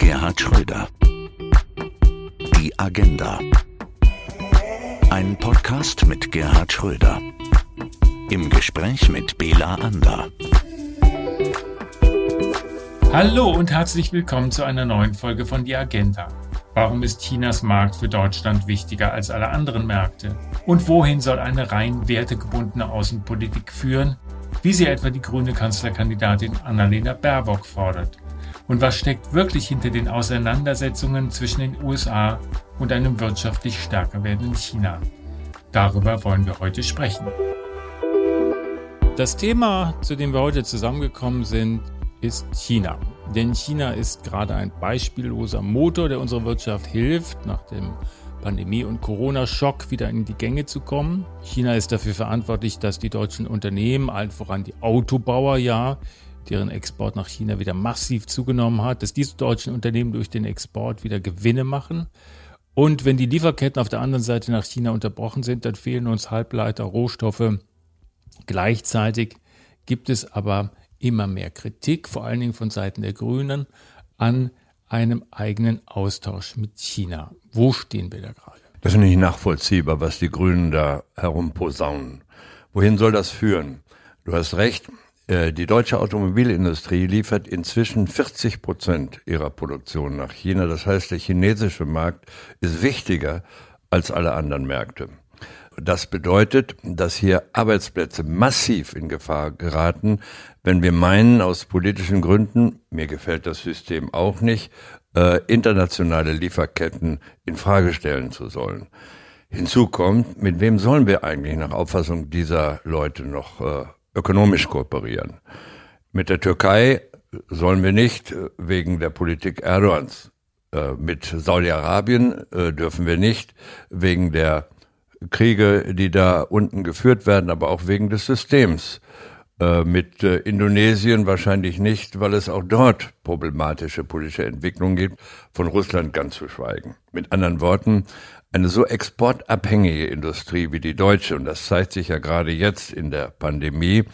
Gerhard Schröder. Die Agenda. Ein Podcast mit Gerhard Schröder. Im Gespräch mit Bela Ander. Hallo und herzlich willkommen zu einer neuen Folge von Die Agenda. Warum ist Chinas Markt für Deutschland wichtiger als alle anderen Märkte? Und wohin soll eine rein wertegebundene Außenpolitik führen, wie sie etwa die grüne Kanzlerkandidatin Annalena Baerbock fordert? Und was steckt wirklich hinter den Auseinandersetzungen zwischen den USA und einem wirtschaftlich stärker werdenden China? Darüber wollen wir heute sprechen. Das Thema, zu dem wir heute zusammengekommen sind, ist China. Denn China ist gerade ein beispielloser Motor, der unserer Wirtschaft hilft, nach dem Pandemie- und Corona-Schock wieder in die Gänge zu kommen. China ist dafür verantwortlich, dass die deutschen Unternehmen, allen voran die Autobauer ja, deren Export nach China wieder massiv zugenommen hat, dass diese deutschen Unternehmen durch den Export wieder Gewinne machen. Und wenn die Lieferketten auf der anderen Seite nach China unterbrochen sind, dann fehlen uns Halbleiter, Rohstoffe. Gleichzeitig gibt es aber immer mehr Kritik, vor allen Dingen von Seiten der Grünen, an einem eigenen Austausch mit China. Wo stehen wir da gerade? Das ist nicht nachvollziehbar, was die Grünen da herumposaunen. Wohin soll das führen? Du hast recht, die deutsche Automobilindustrie liefert inzwischen 40 Prozent ihrer Produktion nach China. Das heißt, der chinesische Markt ist wichtiger als alle anderen Märkte. Das bedeutet, dass hier Arbeitsplätze massiv in Gefahr geraten, wenn wir meinen, aus politischen Gründen, mir gefällt das System auch nicht, äh, internationale Lieferketten in Frage stellen zu sollen. Hinzu kommt, mit wem sollen wir eigentlich nach Auffassung dieser Leute noch äh, ökonomisch kooperieren? Mit der Türkei sollen wir nicht äh, wegen der Politik Erdogans. Äh, mit Saudi-Arabien äh, dürfen wir nicht wegen der Kriege, die da unten geführt werden, aber auch wegen des Systems. Mit Indonesien wahrscheinlich nicht, weil es auch dort problematische politische Entwicklungen gibt, von Russland ganz zu schweigen. Mit anderen Worten, eine so exportabhängige Industrie wie die deutsche, und das zeigt sich ja gerade jetzt in der Pandemie,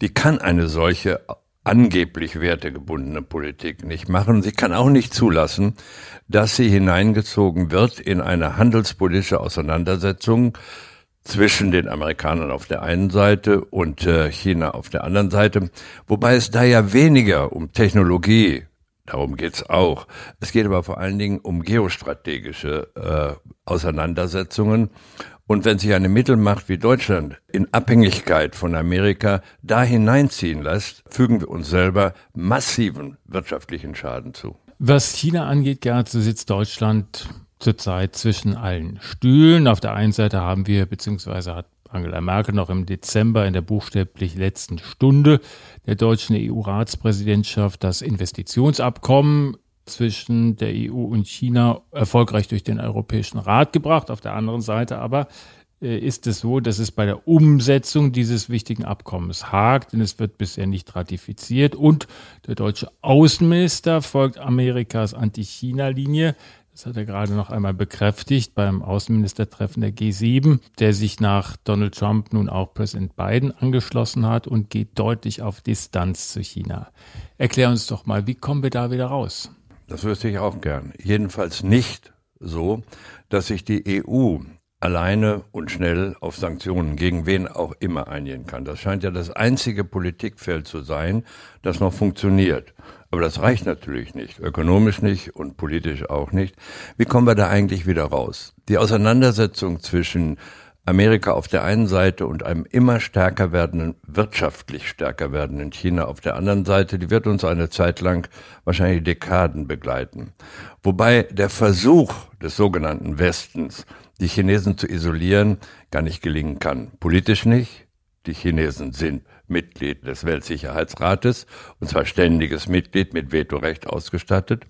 die kann eine solche angeblich wertegebundene Politik nicht machen. Sie kann auch nicht zulassen, dass sie hineingezogen wird in eine handelspolitische Auseinandersetzung zwischen den Amerikanern auf der einen Seite und äh, China auf der anderen Seite, wobei es da ja weniger um Technologie, darum geht's auch, es geht aber vor allen Dingen um geostrategische äh, Auseinandersetzungen und wenn sich eine Mittelmacht wie Deutschland in Abhängigkeit von Amerika da hineinziehen lässt, fügen wir uns selber massiven wirtschaftlichen Schaden zu. Was China angeht, Gerhard, so sitzt Deutschland zurzeit zwischen allen Stühlen. Auf der einen Seite haben wir, beziehungsweise hat Angela Merkel noch im Dezember in der buchstäblich letzten Stunde der deutschen EU-Ratspräsidentschaft das Investitionsabkommen zwischen der EU und China erfolgreich durch den Europäischen Rat gebracht. Auf der anderen Seite aber äh, ist es so, dass es bei der Umsetzung dieses wichtigen Abkommens hakt, denn es wird bisher nicht ratifiziert und der deutsche Außenminister folgt Amerikas Anti-China-Linie. Das hat er gerade noch einmal bekräftigt beim Außenministertreffen der G7, der sich nach Donald Trump nun auch Präsident Biden angeschlossen hat und geht deutlich auf Distanz zu China. Erklär uns doch mal, wie kommen wir da wieder raus? Das wüsste ich auch gern. Jedenfalls nicht so, dass sich die EU alleine und schnell auf Sanktionen gegen wen auch immer einigen kann. Das scheint ja das einzige Politikfeld zu sein, das noch funktioniert. Aber das reicht natürlich nicht, ökonomisch nicht und politisch auch nicht. Wie kommen wir da eigentlich wieder raus? Die Auseinandersetzung zwischen Amerika auf der einen Seite und einem immer stärker werdenden, wirtschaftlich stärker werdenden China auf der anderen Seite, die wird uns eine Zeit lang, wahrscheinlich Dekaden begleiten. Wobei der Versuch des sogenannten Westens, die Chinesen zu isolieren, gar nicht gelingen kann. Politisch nicht. Die Chinesen sind Mitglied des Weltsicherheitsrates, und zwar ständiges Mitglied mit Vetorecht ausgestattet.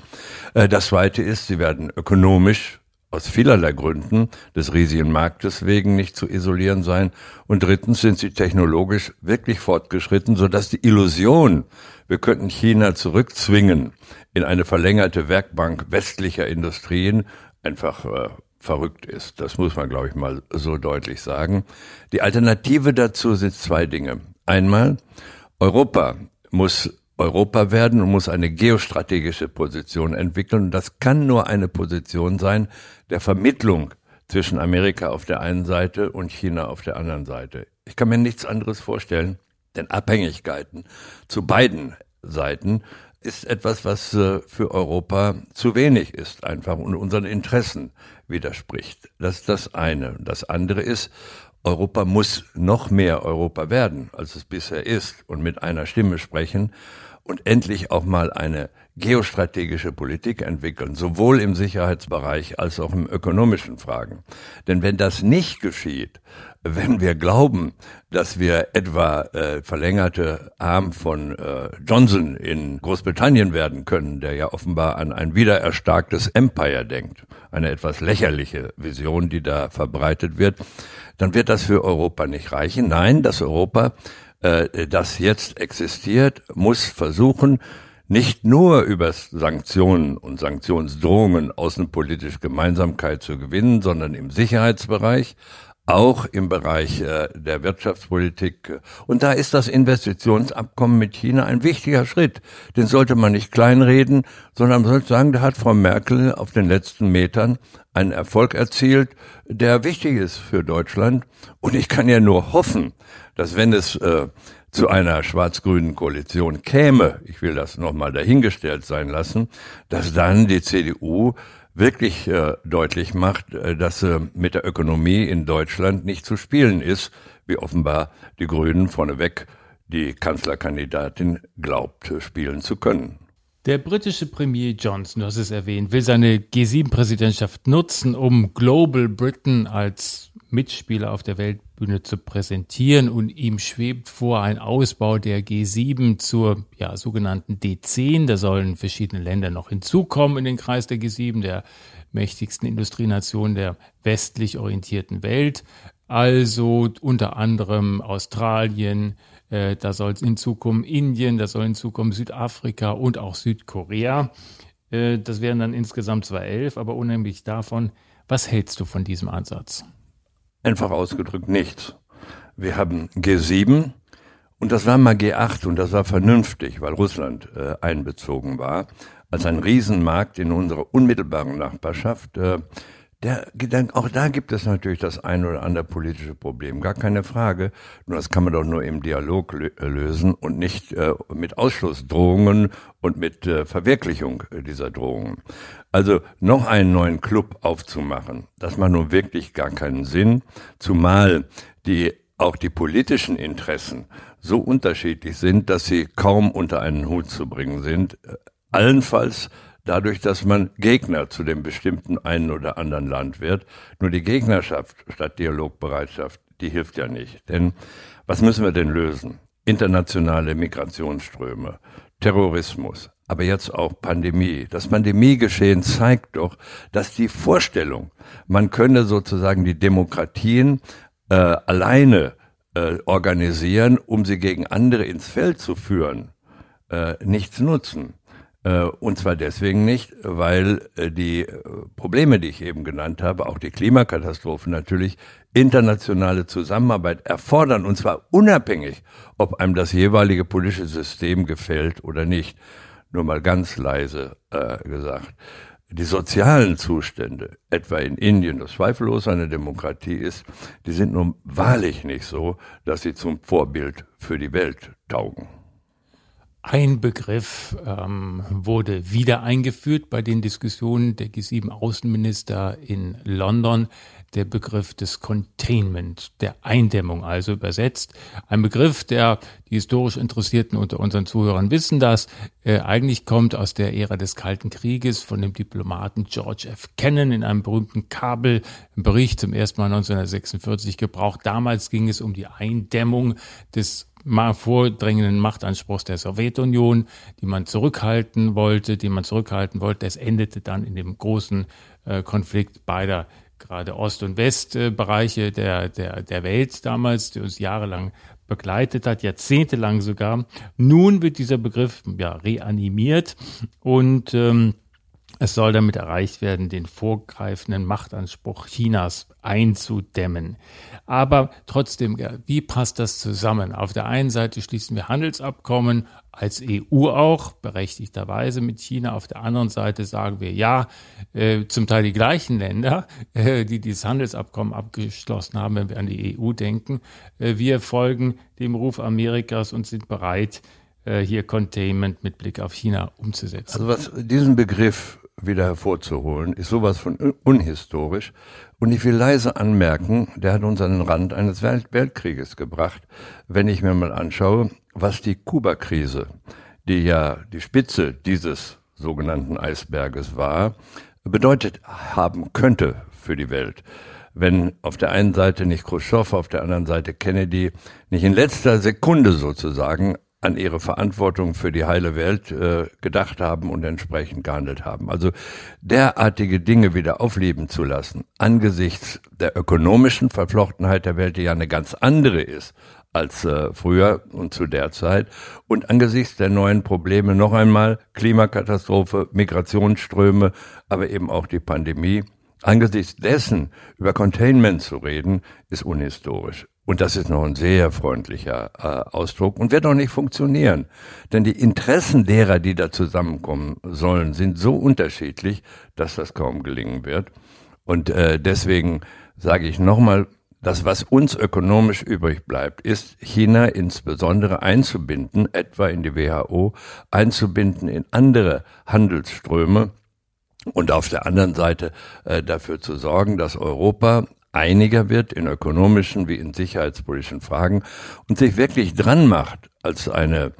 Äh, das Zweite ist, sie werden ökonomisch aus vielerlei Gründen des riesigen Marktes wegen nicht zu isolieren sein. Und drittens sind sie technologisch wirklich fortgeschritten, sodass die Illusion, wir könnten China zurückzwingen in eine verlängerte Werkbank westlicher Industrien, einfach äh, verrückt ist. Das muss man, glaube ich, mal so deutlich sagen. Die Alternative dazu sind zwei Dinge. Einmal, Europa muss Europa werden und muss eine geostrategische Position entwickeln. Das kann nur eine Position sein der Vermittlung zwischen Amerika auf der einen Seite und China auf der anderen Seite. Ich kann mir nichts anderes vorstellen, denn Abhängigkeiten zu beiden Seiten ist etwas, was äh, für Europa zu wenig ist, einfach und unseren Interessen widerspricht. Das ist das eine. Das andere ist, Europa muss noch mehr Europa werden, als es bisher ist und mit einer Stimme sprechen und endlich auch mal eine geostrategische Politik entwickeln, sowohl im Sicherheitsbereich als auch im ökonomischen Fragen. Denn wenn das nicht geschieht, wenn wir glauben, dass wir etwa äh, verlängerte Arm von äh, Johnson in Großbritannien werden können, der ja offenbar an ein wiedererstarktes Empire denkt, eine etwas lächerliche Vision, die da verbreitet wird, dann wird das für Europa nicht reichen. Nein, das Europa, äh, das jetzt existiert, muss versuchen, nicht nur über Sanktionen und Sanktionsdrohungen außenpolitisch Gemeinsamkeit zu gewinnen, sondern im Sicherheitsbereich, auch im Bereich äh, der Wirtschaftspolitik. Und da ist das Investitionsabkommen mit China ein wichtiger Schritt. Den sollte man nicht kleinreden, sondern man sollte sagen, da hat Frau Merkel auf den letzten Metern einen Erfolg erzielt, der wichtig ist für Deutschland. Und ich kann ja nur hoffen, dass wenn es äh, zu einer schwarz-grünen Koalition käme, ich will das nochmal dahingestellt sein lassen, dass dann die CDU wirklich äh, deutlich macht, äh, dass äh, mit der Ökonomie in Deutschland nicht zu spielen ist, wie offenbar die Grünen vorneweg die Kanzlerkandidatin glaubt, spielen zu können. Der britische Premier Johnson, du hast es erwähnt, will seine G7-Präsidentschaft nutzen, um Global Britain als Mitspieler auf der Weltbühne zu präsentieren und ihm schwebt vor ein Ausbau der G7 zur ja, sogenannten D10. Da sollen verschiedene Länder noch hinzukommen in den Kreis der G7, der mächtigsten Industrienation der westlich orientierten Welt. Also unter anderem Australien, äh, da soll hinzukommen Indien, da soll hinzukommen Südafrika und auch Südkorea. Äh, das wären dann insgesamt zwar elf, aber unheimlich davon. Was hältst du von diesem Ansatz? Einfach ausgedrückt nichts. Wir haben G7 und das war mal G8 und das war vernünftig, weil Russland äh, einbezogen war, als ein Riesenmarkt in unserer unmittelbaren Nachbarschaft. Äh, der, auch da gibt es natürlich das ein oder andere politische Problem, gar keine Frage. Nur das kann man doch nur im Dialog lösen und nicht äh, mit Ausschlussdrohungen und mit äh, Verwirklichung dieser Drohungen. Also noch einen neuen Club aufzumachen, das macht nun wirklich gar keinen Sinn, zumal die auch die politischen Interessen so unterschiedlich sind, dass sie kaum unter einen Hut zu bringen sind. Allenfalls dadurch, dass man Gegner zu dem bestimmten einen oder anderen Land wird. Nur die Gegnerschaft statt Dialogbereitschaft, die hilft ja nicht. Denn was müssen wir denn lösen? Internationale Migrationsströme, Terrorismus, aber jetzt auch Pandemie. Das Pandemiegeschehen zeigt doch, dass die Vorstellung, man könne sozusagen die Demokratien äh, alleine äh, organisieren, um sie gegen andere ins Feld zu führen, äh, nichts nutzen. Äh, und zwar deswegen nicht, weil äh, die äh, Probleme, die ich eben genannt habe, auch die Klimakatastrophen natürlich, internationale Zusammenarbeit erfordern, und zwar unabhängig, ob einem das jeweilige politische System gefällt oder nicht. Nur mal ganz leise äh, gesagt. Die sozialen Zustände, etwa in Indien, das zweifellos eine Demokratie ist, die sind nun wahrlich nicht so, dass sie zum Vorbild für die Welt taugen. Ein Begriff ähm, wurde wieder eingeführt bei den Diskussionen der G7-Außenminister in London, der Begriff des Containment, der Eindämmung also übersetzt. Ein Begriff, der die historisch Interessierten unter unseren Zuhörern wissen das, äh, eigentlich kommt aus der Ära des Kalten Krieges von dem Diplomaten George F. Kennan in einem berühmten Kabelbericht zum ersten Mal 1946 gebraucht. Damals ging es um die Eindämmung des vordrängenden Machtanspruchs der Sowjetunion, die man zurückhalten wollte, die man zurückhalten wollte. Es endete dann in dem großen äh, Konflikt beider gerade Ost- und Westbereiche der, der, der Welt damals, die uns jahrelang begleitet hat, jahrzehntelang sogar. Nun wird dieser Begriff ja reanimiert und ähm, Es soll damit erreicht werden, den vorgreifenden Machtanspruch Chinas einzudämmen. Aber trotzdem, wie passt das zusammen? Auf der einen Seite schließen wir Handelsabkommen als EU auch, berechtigterweise mit China. Auf der anderen Seite sagen wir, ja, äh, zum Teil die gleichen Länder, äh, die dieses Handelsabkommen abgeschlossen haben, wenn wir an die EU denken. Äh, wir folgen dem Ruf Amerikas und sind bereit, äh, hier Containment mit Blick auf China umzusetzen. Also was diesen Begriff wieder hervorzuholen, ist sowas von unhistorisch. Und ich will leise anmerken, der hat uns an den Rand eines Welt Weltkrieges gebracht, wenn ich mir mal anschaue, was die Kuba-Krise, die ja die Spitze dieses sogenannten Eisberges war, bedeutet haben könnte für die Welt. Wenn auf der einen Seite nicht Khrushchev, auf der anderen Seite Kennedy nicht in letzter Sekunde sozusagen an ihre Verantwortung für die heile Welt äh, gedacht haben und entsprechend gehandelt haben. Also derartige Dinge wieder aufleben zu lassen, angesichts der ökonomischen Verflochtenheit der Welt, die ja eine ganz andere ist als äh, früher und zu der Zeit, und angesichts der neuen Probleme noch einmal Klimakatastrophe, Migrationsströme, aber eben auch die Pandemie, angesichts dessen über Containment zu reden, ist unhistorisch. Und das ist noch ein sehr freundlicher äh, Ausdruck und wird auch nicht funktionieren. Denn die Interessen derer, die da zusammenkommen sollen, sind so unterschiedlich, dass das kaum gelingen wird. Und äh, deswegen sage ich nochmal, das, was uns ökonomisch übrig bleibt, ist China insbesondere einzubinden, etwa in die WHO, einzubinden in andere Handelsströme und auf der anderen Seite äh, dafür zu sorgen, dass Europa einiger wird in ökonomischen wie in sicherheitspolitischen Fragen und sich wirklich dran macht, als eine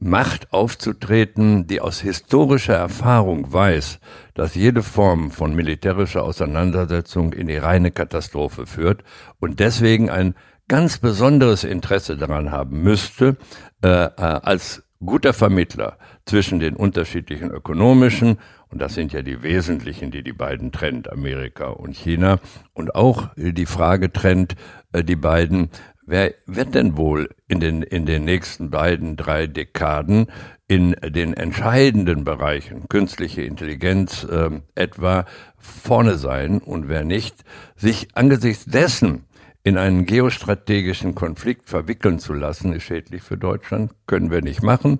Macht aufzutreten, die aus historischer Erfahrung weiß, dass jede Form von militärischer Auseinandersetzung in die reine Katastrophe führt und deswegen ein ganz besonderes Interesse daran haben müsste, äh, äh als guter Vermittler zwischen den unterschiedlichen ökonomischen und das sind ja die wesentlichen, die die beiden trennt, Amerika und China. Und auch die Frage trennt äh, die beiden, wer wird denn wohl in den, in den nächsten beiden, drei Dekaden in den entscheidenden Bereichen, künstliche Intelligenz äh, etwa, vorne sein und wer nicht, sich angesichts dessen in einen geostrategischen Konflikt verwickeln zu lassen, ist schädlich für Deutschland, können wir nicht machen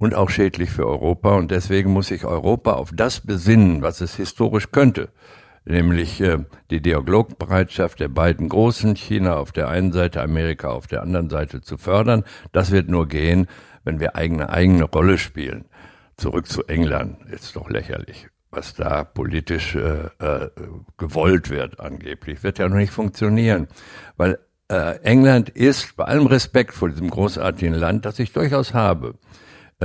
und auch schädlich für Europa. Und deswegen muss sich Europa auf das besinnen, was es historisch könnte, nämlich äh, die Dialogbereitschaft der beiden Großen, China auf der einen Seite, Amerika auf der anderen Seite zu fördern. Das wird nur gehen, wenn wir eigene eigene Rolle spielen. Zurück zu England ist doch lächerlich, was da politisch äh, äh, gewollt wird angeblich, wird ja noch nicht funktionieren, weil äh, England ist bei allem Respekt vor diesem großartigen Land, das ich durchaus habe,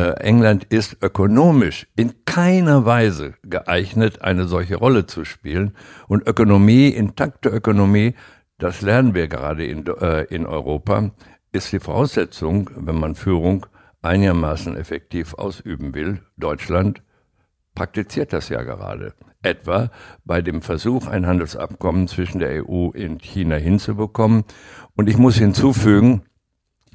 England ist ökonomisch in keiner Weise geeignet, eine solche Rolle zu spielen. Und Ökonomie, intakte Ökonomie, das lernen wir gerade in, äh, in Europa, ist die Voraussetzung, wenn man Führung einigermaßen effektiv ausüben will. Deutschland praktiziert das ja gerade. Etwa bei dem Versuch, ein Handelsabkommen zwischen der EU und China hinzubekommen. Und ich muss hinzufügen,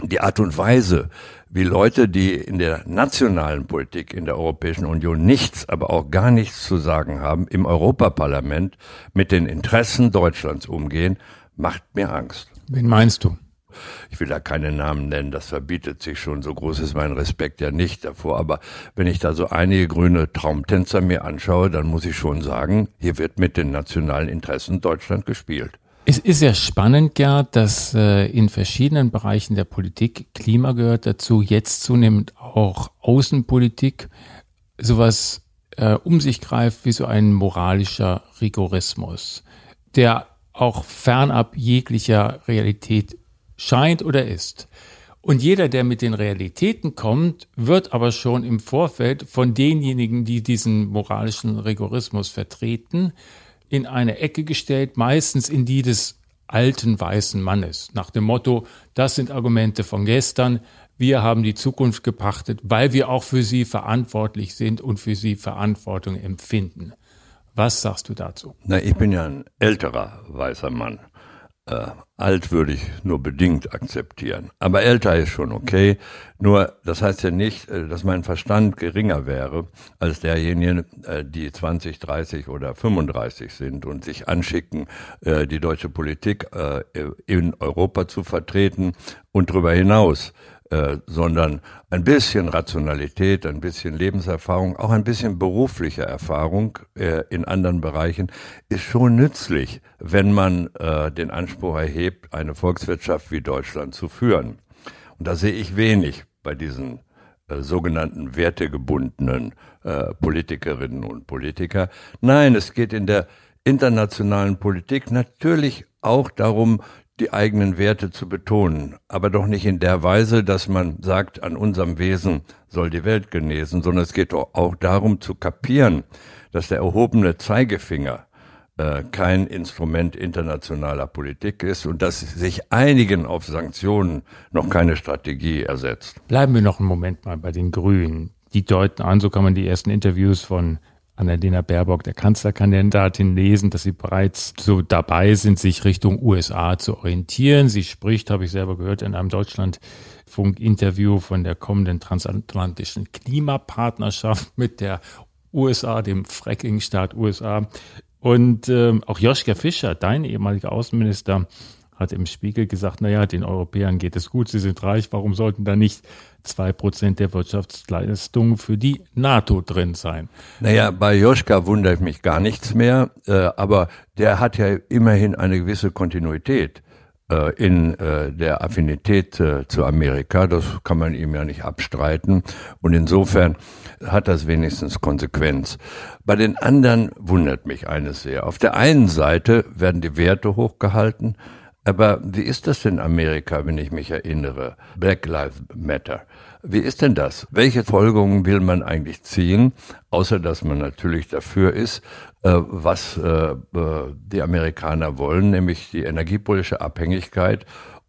die Art und Weise, wie Leute, die in der nationalen Politik in der Europäischen Union nichts, aber auch gar nichts zu sagen haben, im Europaparlament mit den Interessen Deutschlands umgehen, macht mir Angst. Wen meinst du? Ich will da keine Namen nennen, das verbietet sich schon, so groß ist mein Respekt ja nicht davor, aber wenn ich da so einige grüne Traumtänzer mir anschaue, dann muss ich schon sagen, hier wird mit den nationalen Interessen Deutschland gespielt. Es ist ja spannend, Gerd, dass äh, in verschiedenen Bereichen der Politik, Klima gehört dazu, jetzt zunehmend auch Außenpolitik, sowas äh, um sich greift wie so ein moralischer Rigorismus, der auch fernab jeglicher Realität scheint oder ist. Und jeder, der mit den Realitäten kommt, wird aber schon im Vorfeld von denjenigen, die diesen moralischen Rigorismus vertreten, in eine Ecke gestellt, meistens in die des alten weißen Mannes, nach dem Motto, das sind Argumente von gestern, wir haben die Zukunft gepachtet, weil wir auch für sie verantwortlich sind und für sie Verantwortung empfinden. Was sagst du dazu? Na, ich bin ja ein älterer weißer Mann. Äh, alt würde ich nur bedingt akzeptieren. Aber älter ist schon okay. Nur, das heißt ja nicht, äh, dass mein Verstand geringer wäre als derjenigen, äh, die 20, 30 oder 35 sind und sich anschicken, äh, die deutsche Politik in Europa zu vertreten und darüber hinaus äh, sondern ein bisschen Rationalität, ein bisschen Lebenserfahrung, auch ein bisschen berufliche Erfahrung äh, in anderen Bereichen ist schon nützlich, wenn man äh, den Anspruch erhebt, eine Volkswirtschaft wie Deutschland zu führen. Und da sehe ich wenig bei diesen äh, sogenannten wertegebundenen äh, Politikerinnen und Politiker. Nein, es geht in der internationalen Politik natürlich auch darum, die eigenen Werte zu betonen, aber doch nicht in der Weise, dass man sagt, an unserem Wesen soll die Welt genesen, sondern es geht auch darum zu kapieren, dass der erhobene Zeigefinger äh, kein Instrument internationaler Politik ist und dass sich einigen auf Sanktionen noch keine Strategie ersetzt. Bleiben wir noch einen Moment mal bei den Grünen. Die deuten an, so kann man die ersten Interviews von Annalena Baerbock, der Kanzlerkandidatin, lesen, dass sie bereits so dabei sind, sich Richtung USA zu orientieren. Sie spricht, habe ich selber gehört, in einem Deutschlandfunk-Interview von der kommenden transatlantischen Klimapartnerschaft mit der USA, dem Fracking-Staat USA. Und äh, auch Joschka Fischer, dein ehemaliger Außenminister, hat im Spiegel gesagt, naja, den Europäern geht es gut, sie sind reich, warum sollten da nicht zwei Prozent der Wirtschaftsleistung für die NATO drin sein? Naja, bei Joschka wundert mich gar nichts mehr, äh, aber der hat ja immerhin eine gewisse Kontinuität äh, in äh, der Affinität äh, zu Amerika. Das kann man ihm ja nicht abstreiten. Und insofern hat das wenigstens Konsequenz. Bei den anderen wundert mich eines sehr. Auf der einen Seite werden die Werte hochgehalten, aber wie ist das in Amerika, wenn ich mich erinnere? Black Lives Matter. Wie ist denn das? Welche Folgerungen will man eigentlich ziehen, außer dass man natürlich dafür ist, äh, was äh, äh, die Amerikaner wollen, nämlich die energiepolitische Abhängigkeit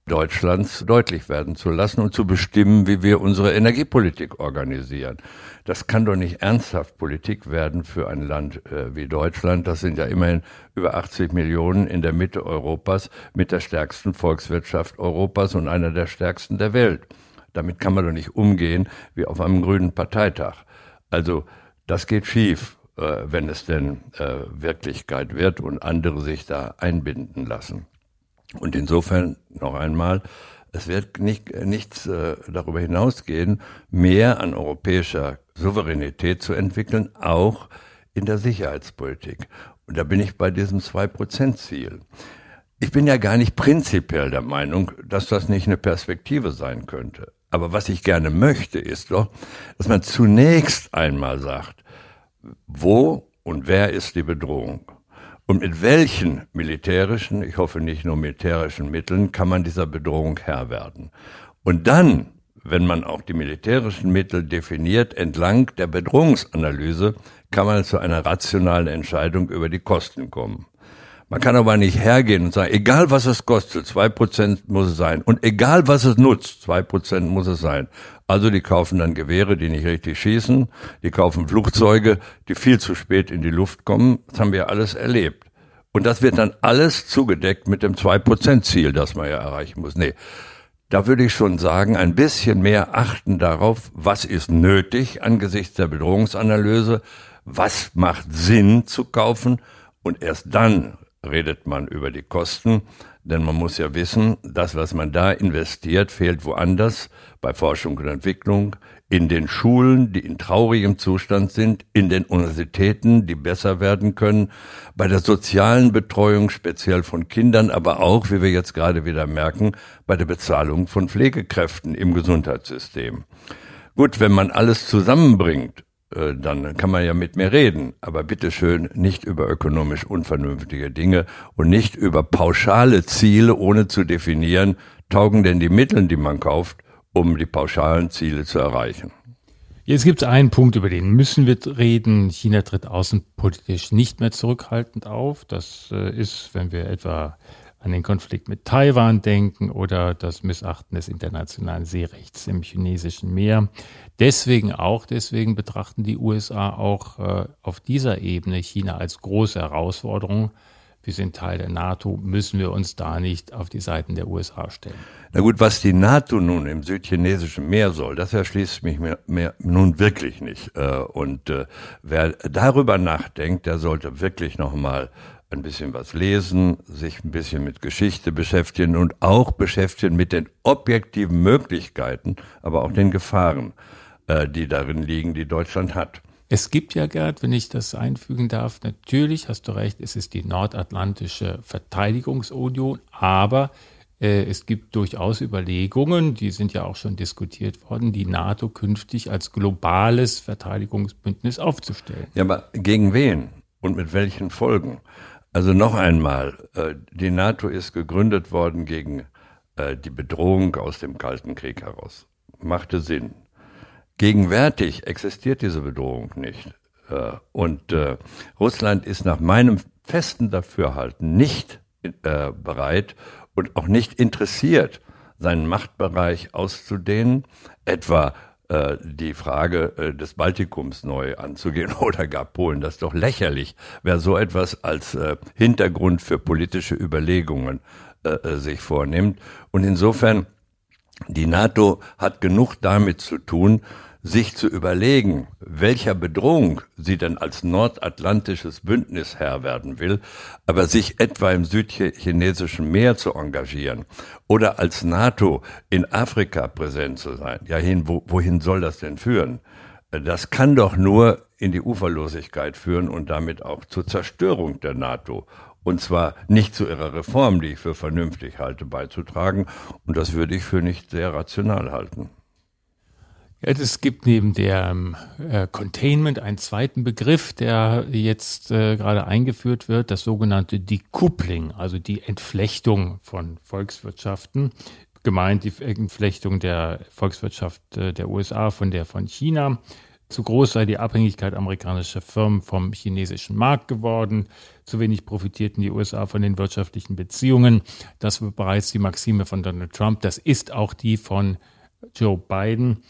Deutschlands deutlich werden zu lassen und zu bestimmen, wie wir unsere Energiepolitik organisieren. Das kann doch nicht ernsthaft Politik werden für ein Land äh, wie Deutschland. Das sind ja immerhin über 80 Millionen in der Mitte Europas mit der stärksten Volkswirtschaft Europas und einer der stärksten der Welt. Damit kann man doch nicht umgehen wie auf einem grünen Parteitag. Also das geht schief, äh, wenn es denn äh, Wirklichkeit wird und andere sich da einbinden lassen. Und insofern noch einmal, es wird nicht, nichts äh, darüber hinausgehen, mehr an europäischer Souveränität zu entwickeln, auch in der Sicherheitspolitik. Und da bin ich bei diesem Zwei-Prozent-Ziel. Ich bin ja gar nicht prinzipiell der Meinung, dass das nicht eine Perspektive sein könnte. Aber was ich gerne möchte, ist doch, dass man zunächst einmal sagt, wo und wer ist die Bedrohung? Und mit welchen militärischen, ich hoffe nicht nur militärischen Mitteln, kann man dieser Bedrohung Herr werden? Und dann, wenn man auch die militärischen Mittel definiert, entlang der Bedrohungsanalyse, kann man zu einer rationalen Entscheidung über die Kosten kommen. Man kann aber nicht hergehen und sagen, egal was es kostet, zwei Prozent muss es sein. Und egal was es nutzt, zwei Prozent muss es sein. Also die kaufen dann Gewehre, die nicht richtig schießen, die kaufen Flugzeuge, die viel zu spät in die Luft kommen. Das haben wir alles erlebt. Und das wird dann alles zugedeckt mit dem Zwei-Prozent-Ziel, das man ja erreichen muss. Nee, da würde ich schon sagen, ein bisschen mehr achten darauf, was ist nötig angesichts der Bedrohungsanalyse, was macht Sinn zu kaufen und erst dann redet man über die Kosten, denn man muss ja wissen, das, was man da investiert, fehlt woanders, bei Forschung und Entwicklung, in den Schulen, die in traurigem Zustand sind, in den Universitäten, die besser werden können, bei der sozialen Betreuung speziell von Kindern, aber auch, wie wir jetzt gerade wieder merken, bei der Bezahlung von Pflegekräften im Gesundheitssystem. Gut, wenn man alles zusammenbringt, dann kann man ja mit mir reden. Aber bitteschön nicht über ökonomisch unvernünftige Dinge und nicht über pauschale Ziele, ohne zu definieren, taugen denn die Mittel, die man kauft, um die pauschalen Ziele zu erreichen. Jetzt gibt es einen Punkt, über den müssen wir reden. China tritt außenpolitisch nicht mehr zurückhaltend auf. Das äh, ist, wenn wir etwa an den Konflikt mit Taiwan denken oder das Missachten des internationalen Seerechts im chinesischen Meer. Deswegen auch, deswegen betrachten die USA auch äh, auf dieser Ebene China als große Herausforderung, wir sind Teil der NATO, müssen wir uns da nicht auf die Seiten der USA stellen. Na gut, was die NATO nun im südchinesischen Meer soll, das erschließt mich mir, mir nun wirklich nicht. Äh, und äh, wer darüber nachdenkt, der sollte wirklich nochmal ein bisschen was lesen, sich ein bisschen mit Geschichte beschäftigen und auch beschäftigen mit den objektiven Möglichkeiten, aber auch den Gefahren, äh, die darin liegen, die Deutschland hat. Es gibt ja, Gerd, wenn ich das einfügen darf, natürlich hast du recht, es ist die Nordatlantische Verteidigungsunion, aber äh, es gibt durchaus Überlegungen, die sind ja auch schon diskutiert worden, die NATO künftig als globales Verteidigungsbündnis aufzustellen. Ja, aber gegen wen und mit welchen Folgen? Also noch einmal, äh, die NATO ist gegründet worden gegen äh, die Bedrohung aus dem Kalten Krieg heraus. Machte Sinn. Gegenwärtig existiert diese Bedrohung nicht. Äh, und Russland ist nach meinem festen Dafürhalten nicht bereit und auch nicht interessiert, seinen Machtbereich auszudehnen, etwa die Frage des Baltikums neu anzugehen oder gar Polen. Das ist doch lächerlich, wer so etwas als Hintergrund für politische Überlegungen sich vornimmt. Und insofern, die NATO hat genug damit zu tun, sich zu überlegen, welcher Bedrohung sie denn als nordatlantisches Bündnis Herr werden will, aber sich etwa im südchinesischen Meer zu engagieren oder als NATO in Afrika präsent zu sein. Ja, hin, wo, wohin soll das denn führen? Das kann doch nur in die Uferlosigkeit führen und damit auch zur Zerstörung der NATO. Und zwar nicht zu ihrer Reform, die ich für vernünftig halte, beizutragen. Und das würde ich für nicht sehr rational halten. Ja, es gibt neben der äh, Containment einen zweiten Begriff, der jetzt äh, gerade eingeführt wird, das sogenannte Decoupling, also die Entflechtung von Volkswirtschaften. Gemeint die Entflechtung der Volkswirtschaft äh, der USA von der von China. Zu groß sei die Abhängigkeit amerikanischer Firmen vom chinesischen Markt geworden. Zu wenig profitierten die USA von den wirtschaftlichen Beziehungen. Das war bereits die Maxime von Donald Trump. Das ist auch die von Joe Biden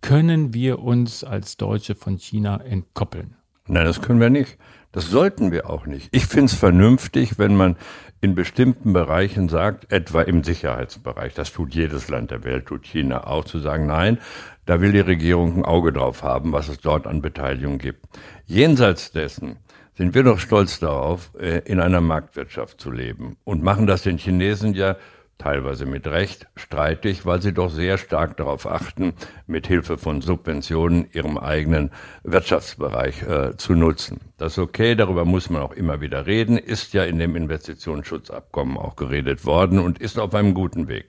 können wir uns als Deutsche von China entkoppeln? Nein, das können wir nicht. Das sollten wir auch nicht. Ich finde es vernünftig, wenn man in bestimmten Bereichen sagt, etwa im Sicherheitsbereich, das tut jedes Land der Welt, tut China auch, zu sagen, nein, da will die Regierung ein Auge drauf haben, was es dort an Beteiligung gibt. Jenseits dessen sind wir doch stolz darauf, äh, in einer Marktwirtschaft zu leben und machen das den Chinesen ja teilweise mit Recht, streitig, weil sie doch sehr stark darauf achten, mit Hilfe von Subventionen ihrem eigenen Wirtschaftsbereich äh, zu nutzen. Das ist okay, darüber muss man auch immer wieder reden, ist ja in dem Investitionsschutzabkommen auch geredet worden und ist auf einem guten Weg.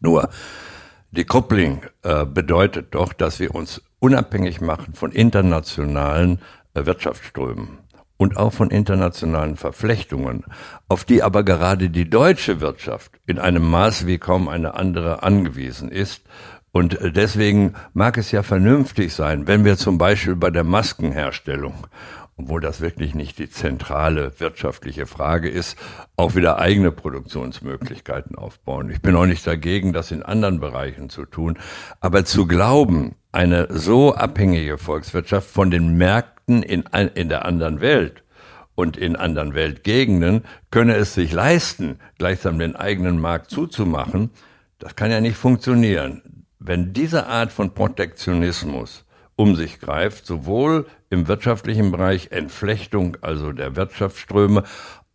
Nur, Decoupling äh, bedeutet doch, dass wir uns unabhängig machen von internationalen äh, Wirtschaftsströmen und auch von internationalen Verflechtungen, auf die aber gerade die deutsche Wirtschaft in einem Maß wie kaum eine andere angewiesen ist. Und deswegen mag es ja vernünftig sein, wenn wir zum Beispiel bei der Maskenherstellung obwohl das wirklich nicht die zentrale wirtschaftliche Frage ist, auch wieder eigene Produktionsmöglichkeiten aufbauen. Ich bin auch nicht dagegen, das in anderen Bereichen zu tun. Aber zu glauben, eine so abhängige Volkswirtschaft von den Märkten in, in der anderen Welt und in anderen Weltgegenden könne es sich leisten, gleichsam den eigenen Markt zuzumachen, das kann ja nicht funktionieren. Wenn diese Art von Protektionismus um sich greift, sowohl im wirtschaftlichen Bereich Entflechtung, also der Wirtschaftsströme,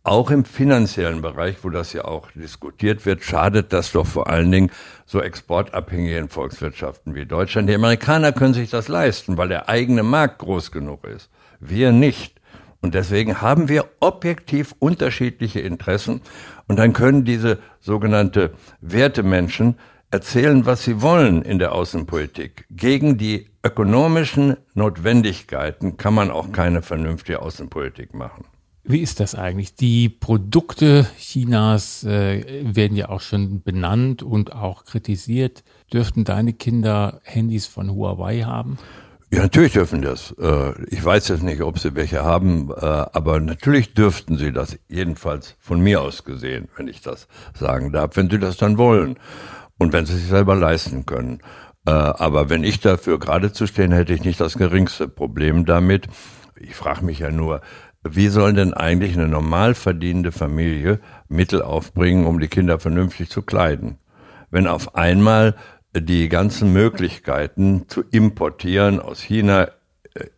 auch im finanziellen Bereich, wo das ja auch diskutiert wird, schadet das doch vor allen Dingen so exportabhängigen Volkswirtschaften wie Deutschland. Die Amerikaner können sich das leisten, weil der eigene Markt groß genug ist. Wir nicht. Und deswegen haben wir objektiv unterschiedliche Interessen. Und dann können diese sogenannte Wertemenschen erzählen, was sie wollen in der Außenpolitik. Gegen die ökonomischen Notwendigkeiten kann man auch keine vernünftige Außenpolitik machen. Wie ist das eigentlich? Die Produkte Chinas äh, werden ja auch schon benannt und auch kritisiert. Dürften deine Kinder Handys von Huawei haben? Ja, natürlich dürfen das. Äh, ich weiß jetzt nicht, ob sie welche haben, äh, aber natürlich dürften sie das, jedenfalls von mir aus gesehen, wenn ich das sagen darf, wenn sie das dann wollen und wenn sie sich selber leisten können. Äh, aber wenn ich dafür gerade zu stehen, hätte ich nicht das geringste Problem damit. Ich frage mich ja nur, wie soll denn eigentlich eine normal verdienende Familie Mittel aufbringen, um die Kinder vernünftig zu kleiden? Wenn auf einmal die ganzen Möglichkeiten zu importieren aus China,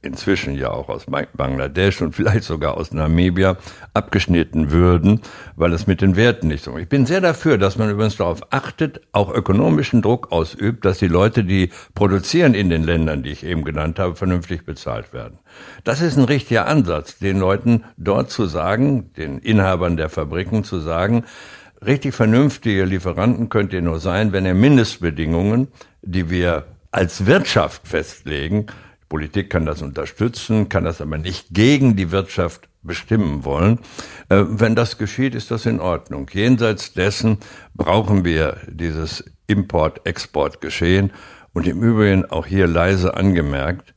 inzwischen ja auch aus Bangladesch und vielleicht sogar aus Namibia abgeschnitten würden, weil es mit den Werten nicht so. Ich bin sehr dafür, dass man übrigens darauf achtet, auch ökonomischen Druck ausübt, dass die Leute, die produzieren in den Ländern, die ich eben genannt habe, vernünftig bezahlt werden. Das ist ein richtiger Ansatz, den Leuten dort zu sagen, den Inhabern der Fabriken zu sagen, richtig vernünftige Lieferanten könnt ihr nur sein, wenn ihr Mindestbedingungen, die wir als Wirtschaft festlegen, Politik kann das unterstützen, kann das aber nicht gegen die Wirtschaft bestimmen wollen. Äh, wenn das geschieht, ist das in Ordnung. Jenseits dessen brauchen wir dieses Import-Export-Geschehen. Und im Übrigen auch hier leise angemerkt,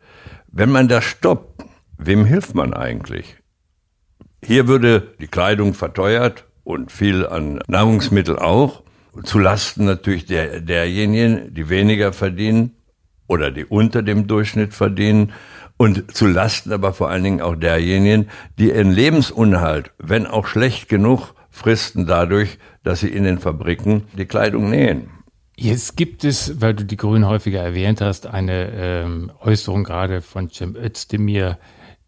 wenn man das stoppt, wem hilft man eigentlich? Hier würde die Kleidung verteuert und viel an Nahrungsmittel auch, zu Lasten natürlich der, derjenigen, die weniger verdienen oder die unter dem Durchschnitt verdienen und zu Lasten aber vor allen Dingen auch derjenigen, die ihren Lebensunhalt, wenn auch schlecht genug, fristen dadurch, dass sie in den Fabriken die Kleidung nähen. Jetzt gibt es, weil du die Grünen häufiger erwähnt hast, eine ähm, Äußerung gerade von Cem Özdemir,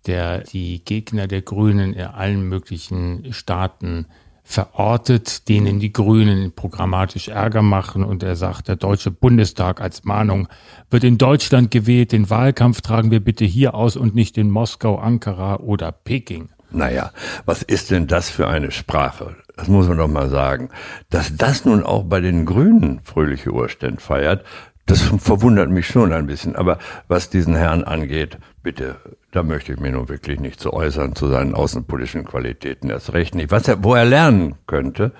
der die Gegner der Grünen in allen möglichen Staaten verortet, denen die Grünen programmatisch Ärger machen. Und er sagt, der Deutsche Bundestag als Mahnung wird in Deutschland gewählt. Den Wahlkampf tragen wir bitte hier aus und nicht in Moskau, Ankara oder Peking. Naja, was ist denn das für eine Sprache? Das muss man doch mal sagen. Dass das nun auch bei den Grünen fröhliche Urständ feiert, das verwundert mich schon ein bisschen. Aber was diesen Herrn angeht, bitte, da möchte ich mir nun wirklich nicht zu äußern zu seinen außenpolitischen Qualitäten erst recht nicht. Was er, wo er lernen könnte,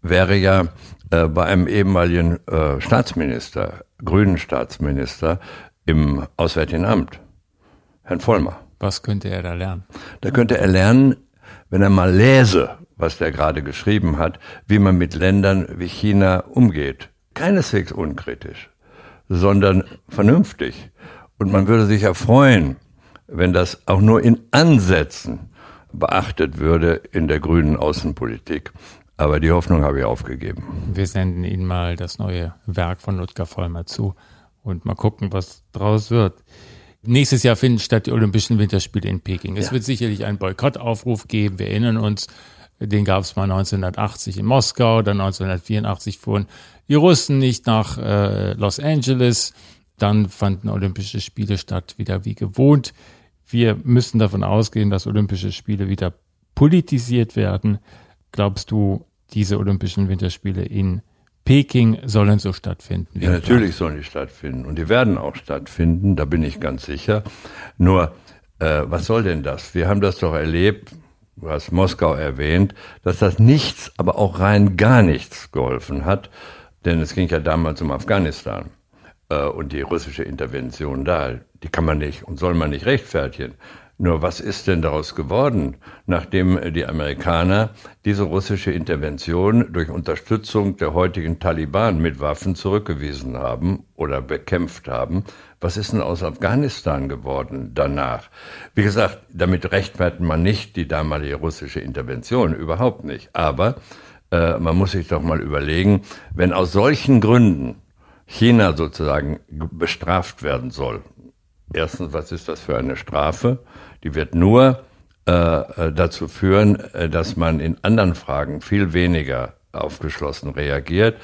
wäre ja äh, bei einem ehemaligen äh, Staatsminister, grünen Staatsminister im Auswärtigen Amt, Herrn Vollmer. Was könnte er da lernen? Da könnte er lernen, wenn er mal lese, was der gerade geschrieben hat, wie man mit Ländern wie China umgeht. Keineswegs unkritisch sondern vernünftig. Und man würde sich ja freuen, wenn das auch nur in Ansätzen beachtet würde in der grünen Außenpolitik. Aber die Hoffnung habe ich aufgegeben. Wir senden Ihnen mal das neue Werk von Ludger Vollmer zu und mal gucken, was draus wird. Nächstes Jahr finden statt die Olympischen Winterspiele in Peking. Es ja. wird sicherlich einen Boykottaufruf geben. Wir erinnern uns, den gab es mal 1980 in Moskau, dann 1984 fuhren die Russen nicht nach äh, Los Angeles. Dann fanden Olympische Spiele statt, wieder wie gewohnt. Wir müssen davon ausgehen, dass Olympische Spiele wieder politisiert werden. Glaubst du, diese Olympischen Winterspiele in Peking sollen so stattfinden? Ja, natürlich sollen die stattfinden und die werden auch stattfinden, da bin ich ganz sicher. Nur, äh, was soll denn das? Wir haben das doch erlebt, du hast Moskau erwähnt, dass das nichts, aber auch rein gar nichts geholfen hat. Denn es ging ja damals um Afghanistan äh, und die russische Intervention da. Die kann man nicht und soll man nicht rechtfertigen. Nur was ist denn daraus geworden, nachdem die Amerikaner diese russische Intervention durch Unterstützung der heutigen Taliban mit Waffen zurückgewiesen haben oder bekämpft haben? Was ist denn aus Afghanistan geworden danach? Wie gesagt, damit rechtfertigt man nicht die damalige russische Intervention, überhaupt nicht. Aber äh, man muss sich doch mal überlegen, wenn aus solchen Gründen China sozusagen bestraft werden soll. Erstens, was ist das für eine Strafe? Die wird nur äh, äh dazu führen, äh, dass man in anderen Fragen viel weniger aufgeschlossen reagiert.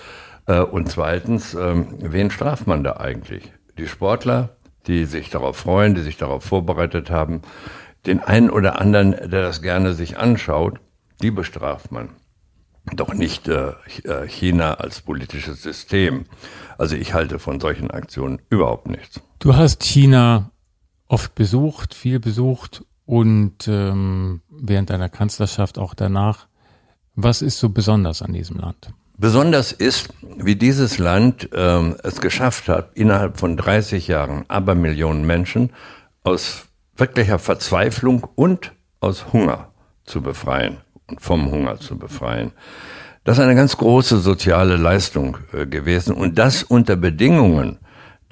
Äh, und zweitens, äh, wen straft man da eigentlich? Die Sportler, die sich darauf freuen, die sich darauf vorbereitet haben. Den einen oder anderen, der das gerne sich anschaut, die bestraft man doch nicht äh, äh, China als politisches System. Also ich halte von solchen Aktionen überhaupt nichts. Du hast China oft besucht, viel besucht und ähm, während deiner Kanzlerschaft auch danach. Was ist so besonders an diesem Land? Besonders ist, wie dieses Land ähm, es geschafft hat, innerhalb von 30 Jahren aber Millionen Menschen aus wirklicher Verzweiflung und aus Hunger zu befreien vom Hunger zu befreien. Das ist eine ganz große soziale Leistung äh, gewesen und das unter Bedingungen,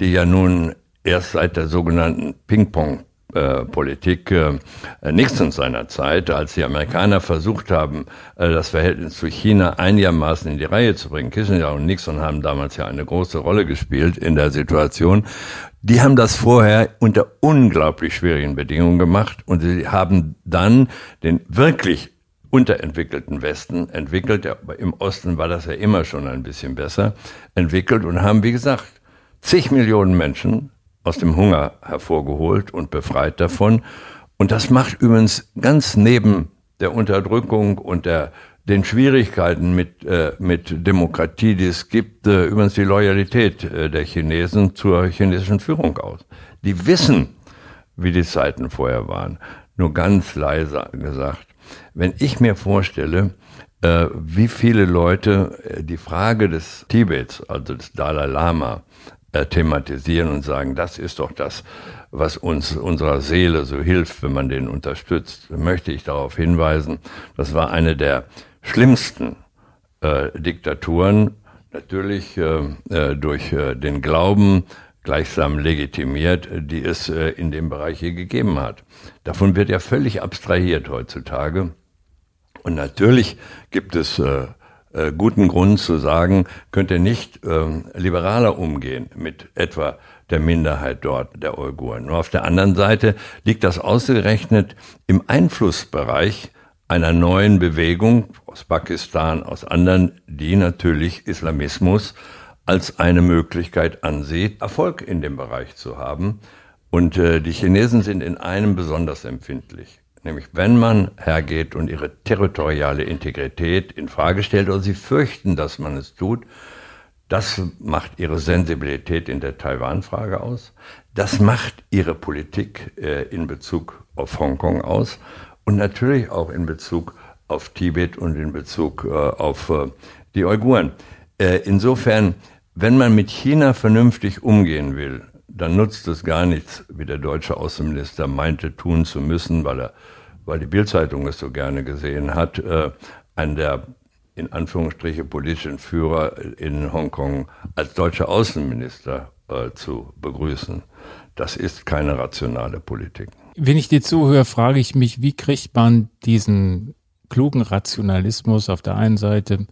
die ja nun erst seit der sogenannten Ping-Pong äh, Politik äh, Nixons seiner Zeit, als die Amerikaner versucht haben, äh, das Verhältnis zu China einigermaßen in die Reihe zu bringen. Kissinger und Nixon haben damals ja eine große Rolle gespielt in der Situation. Die haben das vorher unter unglaublich schwierigen Bedingungen gemacht und sie haben dann den wirklich unterentwickelten Westen entwickelt. Im Osten war das ja immer schon ein bisschen besser entwickelt und haben, wie gesagt, zig Millionen Menschen aus dem Hunger hervorgeholt und befreit davon. Und das macht übrigens ganz neben der Unterdrückung und der, den Schwierigkeiten mit, äh, mit Demokratie, die es gibt, äh, übrigens die Loyalität äh, der Chinesen zur chinesischen Führung aus. Die wissen, wie die Zeiten vorher waren. Nur ganz leise gesagt. Wenn ich mir vorstelle, äh, wie viele Leute äh, die Frage des Tibets, also des Dalai Lama, äh, thematisieren und sagen, das ist doch das, was uns unserer Seele so hilft, wenn man den unterstützt, möchte ich darauf hinweisen, das war eine der schlimmsten äh, Diktaturen, natürlich äh, durch äh, den Glauben gleichsam legitimiert, die es in dem Bereich hier gegeben hat. Davon wird ja völlig abstrahiert heutzutage. Und natürlich gibt es äh, äh, guten Grund zu sagen, könnte nicht äh, liberaler umgehen mit etwa der Minderheit dort, der Uiguren. Nur auf der anderen Seite liegt das ausgerechnet im Einflussbereich einer neuen Bewegung aus Pakistan, aus anderen, die natürlich Islamismus als eine Möglichkeit ansieht, Erfolg in dem Bereich zu haben. Und äh, die Chinesen sind in einem besonders empfindlich. Nämlich wenn man hergeht und ihre territoriale Integrität in Frage stellt oder sie fürchten, dass man es tut, das macht ihre Sensibilität in der Taiwan-Frage aus. Das macht ihre Politik äh, in Bezug auf Hongkong aus und natürlich auch in Bezug auf Tibet und in Bezug äh, auf äh, die Uiguren. Äh, insofern, wenn man mit China vernünftig umgehen will, dann nutzt es gar nichts, wie der deutsche Außenminister meinte, tun zu müssen, weil er, weil die Bildzeitung es so gerne gesehen hat, äh, an der in Anführungsstriche politischen Führer in Hongkong als deutscher Außenminister äh, zu begrüßen. Das ist keine rationale Politik. Wenn ich dir zuhöre, frage ich mich, wie kriegt man diesen klugen Rationalismus auf der einen Seite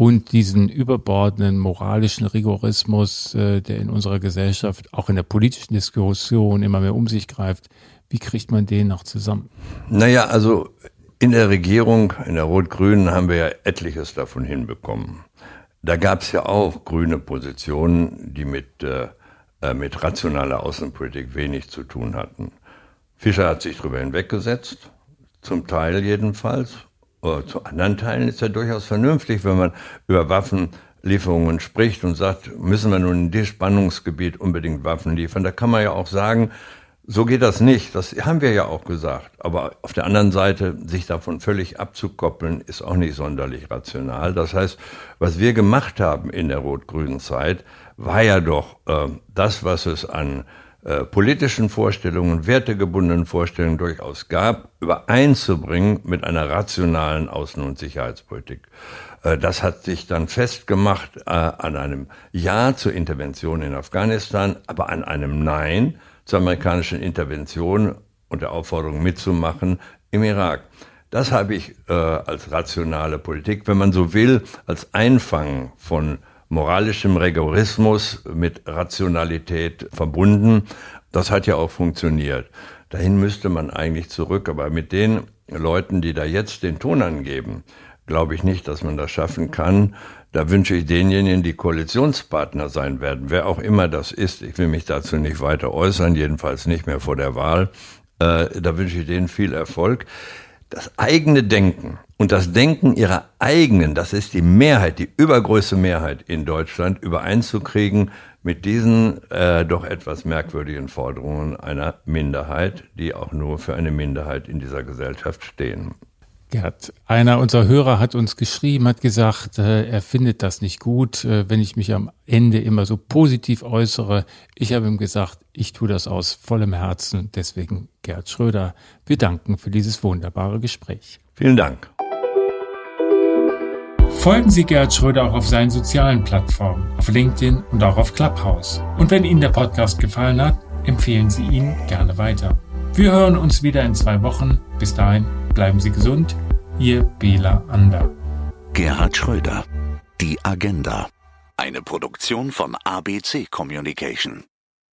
und diesen überbordenden moralischen Rigorismus, äh, der in unserer Gesellschaft, auch in der politischen Diskussion immer mehr um sich greift, wie kriegt man den noch zusammen? Naja, also in der Regierung, in der Rot-Grünen, haben wir ja etliches davon hinbekommen. Da gab es ja auch grüne Positionen, die mit, äh, äh, mit rationaler Außenpolitik wenig zu tun hatten. Fischer hat sich darüber hinweggesetzt, zum Teil jedenfalls, zu anderen Teilen ist ja durchaus vernünftig, wenn man über Waffenlieferungen spricht und sagt, müssen wir nun in dieses Spannungsgebiet unbedingt Waffen liefern. Da kann man ja auch sagen, so geht das nicht. Das haben wir ja auch gesagt. Aber auf der anderen Seite, sich davon völlig abzukoppeln, ist auch nicht sonderlich rational. Das heißt, was wir gemacht haben in der rot-grünen Zeit, war ja doch äh, das, was es an äh, politischen Vorstellungen, wertegebundenen Vorstellungen durchaus gab, übereinzubringen mit einer rationalen Außen- und Sicherheitspolitik. Äh, das hat sich dann festgemacht äh, an einem Ja zur Intervention in Afghanistan, aber an einem Nein zur amerikanischen Intervention und der Aufforderung mitzumachen im Irak. Das habe ich äh, als rationale Politik, wenn man so will, als Einfangen von moralischem Rigorismus mit Rationalität verbunden. Das hat ja auch funktioniert. Dahin müsste man eigentlich zurück, aber mit den Leuten, die da jetzt den Ton angeben, glaube ich nicht, dass man das schaffen kann. Da wünsche ich denjenigen, die Koalitionspartner sein werden, wer auch immer das ist. Ich will mich dazu nicht weiter äußern, jedenfalls nicht mehr vor der Wahl. Äh, da wünsche ich denen viel Erfolg. Das eigene Denken und das Denken ihrer eigenen, das ist die Mehrheit, die übergrößte Mehrheit in Deutschland, übereinzukriegen mit diesen äh, doch etwas merkwürdigen Forderungen einer Minderheit, die auch nur für eine Minderheit in dieser Gesellschaft stehen. Gerd, einer unserer Hörer hat uns geschrieben, hat gesagt, äh, er findet das nicht gut, äh, wenn ich mich am Ende immer so positiv äußere. Ich habe ihm gesagt, ich tue das aus vollem Herzen. Deswegen, Gerd Schröder, wir danken für dieses wunderbare Gespräch. Vielen Dank. Folgen Sie Gerhard Schröder auch auf seinen sozialen Plattformen, auf LinkedIn und auch auf Clubhouse. Und wenn Ihnen der Podcast gefallen hat, empfehlen Sie ihn gerne weiter. Wir hören uns wieder in zwei Wochen. Bis dahin bleiben Sie gesund. Ihr Bela Ander. Gerhard Schröder. Die Agenda. Eine Produktion von ABC Communication.